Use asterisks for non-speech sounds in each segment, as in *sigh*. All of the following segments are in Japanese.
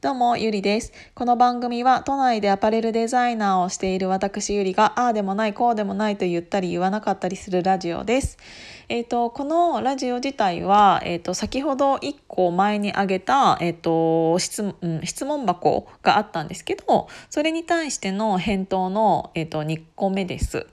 どうも、ゆりです。この番組は都内でアパレルデザイナーをしている私ゆりが、ああでもない、こうでもないと言ったり言わなかったりするラジオです。えっ、ー、と、このラジオ自体は、えっ、ー、と、先ほど1個前に挙げた、えっ、ー、と、質、うん、質問箱があったんですけど、それに対しての返答の、えっ、と、2個目です。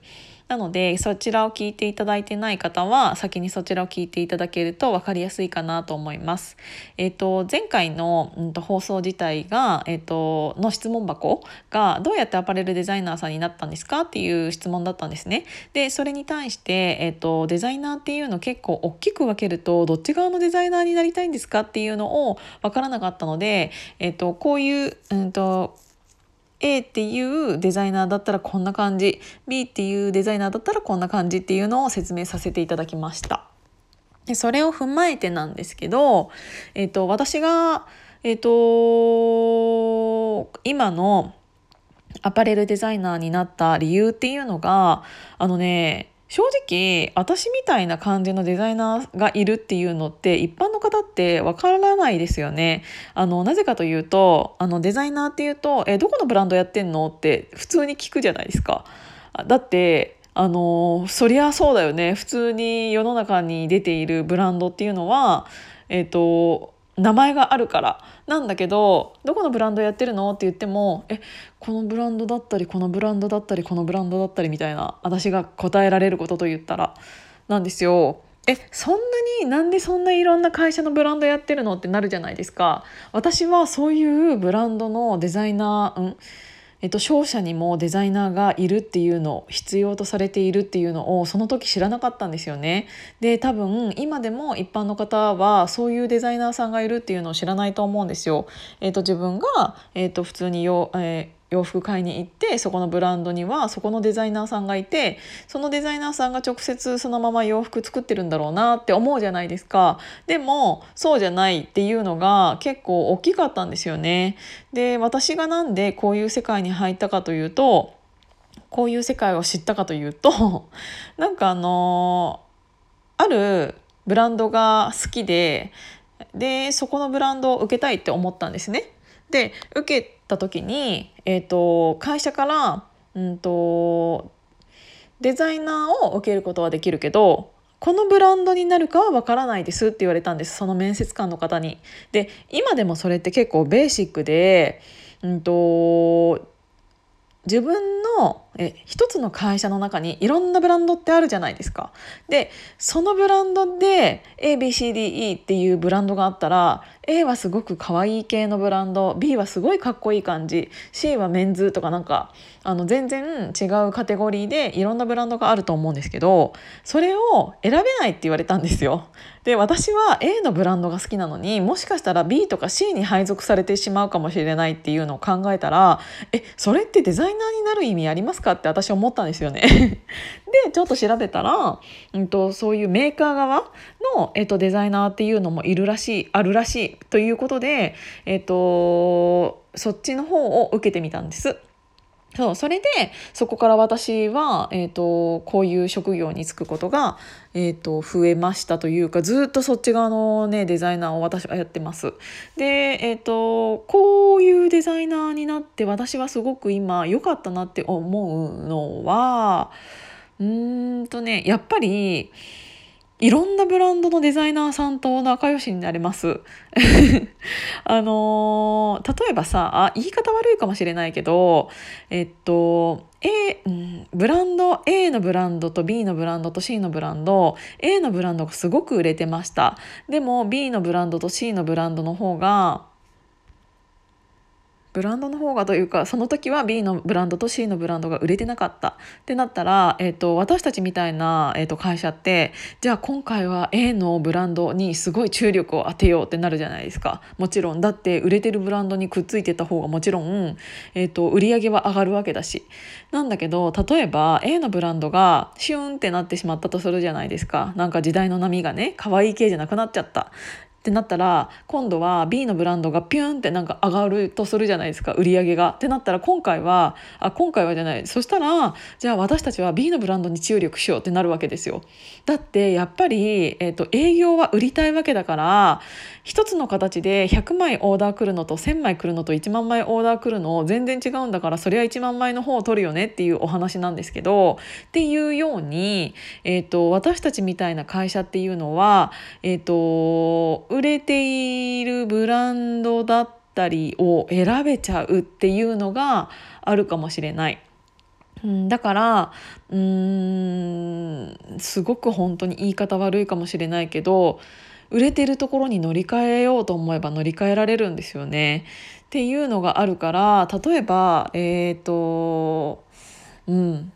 なのでそちらを聞いていただいてない方は先にそちらを聞いていただけると分かりやすいかなと思います。え、ー、と前回の、うん、と放送自体が、え、ー、との質問箱がどうやってアパレルデザイナーさんになったんですかっていう質問だったんですね。でそれに対して、え、ー、とデザイナーっていうの結構大きく分けるとどっち側のデザイナーになりたいんですかっていうのを分からなかったので、えっとこういう、うんと A っていうデザイナーだったらこんな感じ B っていうデザイナーだったらこんな感じっていうのを説明させていただきました。でそれを踏まえてなんですけど、えっ、ー、と、私が、えっ、ー、と、今のアパレルデザイナーになった理由っていうのがあのね正直私みたいな感じのデザイナーがいるっていうのって一般の方ってわからないですよね。あのなぜかというとあのデザイナーっていうと「えどこのブランドやってんの?」って普通に聞くじゃないですか。だってあのそりゃそうだよね普通に世の中に出ているブランドっていうのはえっ、ー、と名前があるから。なんだけどどこのブランドやってるの？って言ってもえこのブランドだったりこのブランドだったりこのブランドだったりみたいな私が答えられることと言ったら。なんですよ。えそんなになんでそんないろんな会社のブランドやってるの？ってなるじゃないですか。私はそういうブランドのデザイナー、うんえっと、商社にもデザイナーがいるっていうの必要とされているっていうのをその時知らなかったんですよね。で多分今でも一般の方はそういうデザイナーさんがいるっていうのを知らないと思うんですよ。えっと、自分が、えっと、普通によ、えー洋服買いに行ってそこのブランドにはそこのデザイナーさんがいてそのデザイナーさんが直接そのまま洋服作ってるんだろうなって思うじゃないですか。でもそうじゃないっていうのが結構大きかったんですよね。で私がなんでこういう世界に入ったかというとこういう世界を知ったかというと *laughs* なんかあのあるブランドが好きででそこのブランドを受けたいって思ったんですね。で受けた時に、えーと、会社から、うんと、デザイナーを受けることはできるけどこのブランドになるかはわからないですって言われたんですその面接官の方に。で今でもそれって結構ベーシックで、うんと自分のえ一つの会社の中にいろんなブランドってあるじゃないですか。でそのブランドで ABCDE っていうブランドがあったら A はすごく可愛い系のブランド B はすごいかっこいい感じ C はメンズとかなんかあの全然違うカテゴリーでいろんなブランドがあると思うんですけどそれを選べないって言われたんですよ。で私は A のブランドが好きなのにもしかしたら B とか C に配属されてしまうかもしれないっていうのを考えたらえそれってデザイナーになる意味ありますか？かって私思ったんですよね。*laughs* でちょっと調べたら、うんと、そういうメーカー側の、えっと、デザイナーっていうのもいるらしいあるらしいということで、えっと、そっちの方を受けてみたんです。そうそれでそこから私は、えーと、こういう職業に就くことが、えーと、増えましたというかずっとそっち側の、ね、デザイナーを私はやってます。で、えーと、こういうデザイナーになって私はすごく今良かったなって思うのはうーんとねやっぱり。いろんなブランドのデザイナーさんと仲良しになれます。*laughs* あのー、例えばさあ言い方悪いかもしれないけどえっと A、うん、ブランド A のブランドと B のブランドと C のブランド A のブランドがすごく売れてましたでも B のブランドと C のブランドの方がブランドの方がというかその時は B のブランドと C のブランドが売れてなかった。ってなったら、えーと、私たちみたいな、えーと、会社ってじゃあ今回は A のブランドにすごい注力を当てようってなるじゃないですか。もちろん。だって売れてるブランドにくっついてた方がもちろん、えーと、売り上げは上がるわけだし。なんだけど例えば A のブランドがシュンってなってしまったとするじゃないですか。なんか時代の波がね可愛い系じゃなくなっちゃった。ってなったら今度は B のブランドがピュンってなんか上がるとするじゃないですか売り上げが。ってなったら今回はあ今回はじゃないそしたらじゃあ私たちは B のブランドに注力しようってなるわけですよ。だってやっぱり、えーと、営業は売りたいわけだから一つの形で100枚オーダー来るのと1,000枚来るのと1万枚オーダー来るの全然違うんだからそれは1万枚の方を取るよねっていうお話なんですけどっていうように、えーと、私たちみたいな会社っていうのは、えーと売れているブランドだったりを選べちゃうっていうのがあるかもしれない。うん、だからうーんすごく本当に言い方悪いかもしれないけど売れてるところに乗り換えようと思えば乗り換えられるんですよね。っていうのがあるから例えばえっ、ー、とうん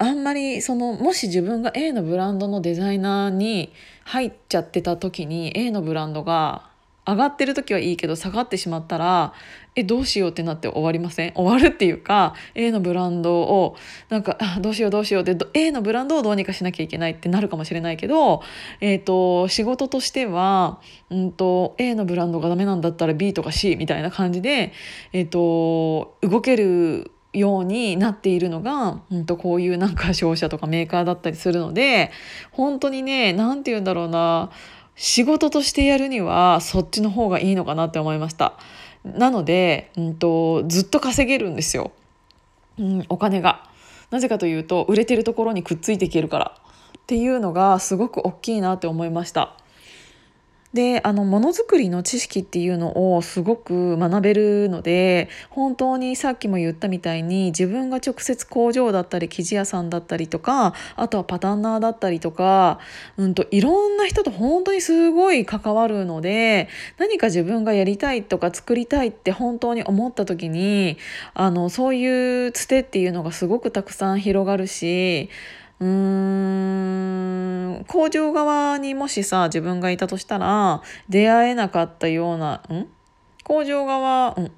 あんまりそのもし自分が A のブランドのデザイナーに入っちゃってた時に A のブランドが上がってる時はいいけど下がってしまったらえどうしようってなって終わりません？終わるっていうか A のブランドをなんかあどうしようどうしようって A のブランドをどうにかしなきゃいけないってなるかもしれないけど、えーと、仕事としては、うんと、A のブランドがダメなんだったら B とか C みたいな感じで、えーと動けるようになっているのが、うん、とこういうなんか商社とかメーカーだったりするので本当にね何て言うんだろうな仕事としてやるにはそっちの方がいいのかなって思いました。なので、うんと、ずっと稼げるんですよ、うん、お金が。なぜかというと売れてるところにくっついていけるからっていうのがすごく大きいなって思いました。であのものづくりの知識っていうのをすごく学べるので本当にさっきも言ったみたいに自分が直接工場だったり生地屋さんだったりとかあとはパタンナーだったりとか、うんと、いろんな人と本当にすごい関わるので何か自分がやりたいとか作りたいって本当に思った時にあのそういうつてっていうのがすごくたくさん広がるしうーん工場側にもしさ自分がいたとしたら出会えなかったようなん？工場側、ん、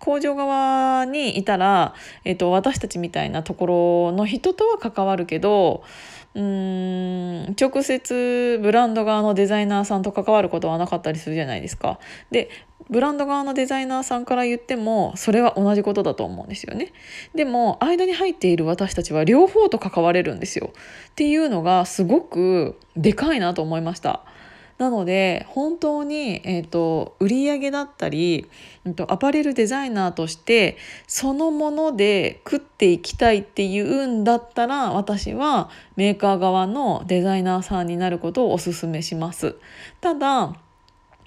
工場側にいたら、えーと、私たちみたいなところの人とは関わるけどうーん直接ブランド側のデザイナーさんと関わることはなかったりするじゃないですか。でブランド側のデザイナーさんから言ってもそれは同じことだと思うんですよね。でも間に入っている私たちは両方と関われるんですよ。っていうのがすごくでかいなと思いました。なので本当に、えーと、売り上げだったり、えーと、アパレルデザイナーとしてそのもので食っていきたいっていうんだったら私はメーカー側のデザイナーさんになることをお勧めします。ただ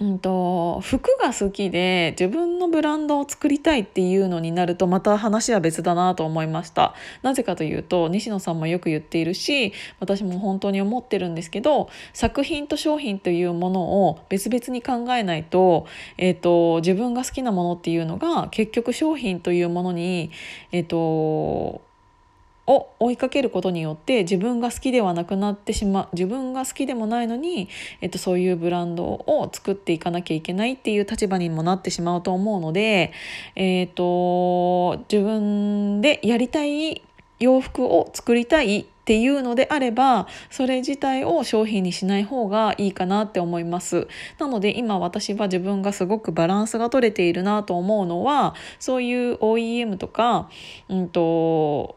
うんと、服が好きで自分のブランドを作りたいっていうのになるとまた話は別だなと思いました。なぜかというと西野さんもよく言っているし私も本当に思ってるんですけど作品と商品というものを別々に考えないと,、えーと、自分が好きなものっていうのが結局商品というものにえっ、ー、とを追いかけることによって自分が好きではなくなってしまう自分が好きでもないのに、えっと、そういうブランドを作っていかなきゃいけないっていう立場にもなってしまうと思うので、えっと、自分でやりたい洋服を作りたいっていうのであればそれ自体を商品にしない方がいいかなって思います。なので今私は自分がすごくバランスが取れているなと思うのはそういう OEM とか、うんと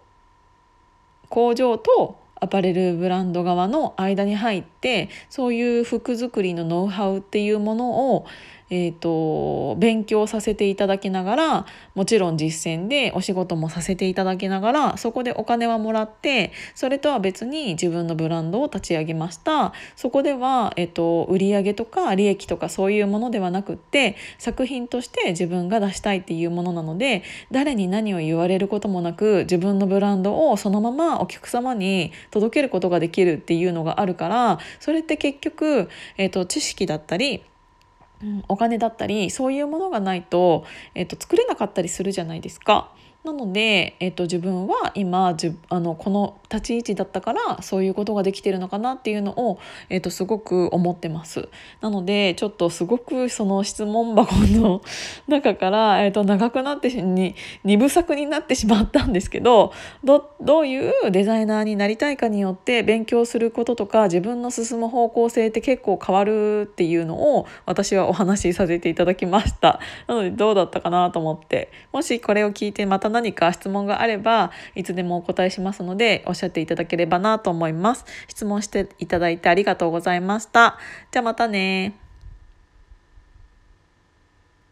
工場とアパレルブランド側の間に入ってそういう服作りのノウハウっていうものをえーと、勉強させていただきながらもちろん実践でお仕事もさせていただきながらそこでお金はもらってそれとは別に自分のブランドを立ち上げました。そこでは、えーと、売上とか利益とかそういうものではなくって作品として自分が出したいっていうものなので誰に何を言われることもなく自分のブランドをそのままお客様に届けることができるっていうのがあるからそれって結局、えーと知識だったりお金だったりそういうものがないと,、えーと、作れなかったりするじゃないですか。なので、えっと、自分は今あのこの立ち位置だったからそういうことができてるのかなっていうのを、えっと、すごく思ってます。なのでちょっとすごくその質問箱の *laughs* 中から、えっと、長くなってに二部作になってしまったんですけどどどういうデザイナーになりたいかによって勉強することとか自分の進む方向性って結構変わるっていうのを私はお話しさせていただきました。なのでどうだったかなと思ってもしこれを聞いてまた何か質問があればいつでもお答えしますのでおっしゃっていただければなと思います。質問していただいてありがとうございました。じゃあまたね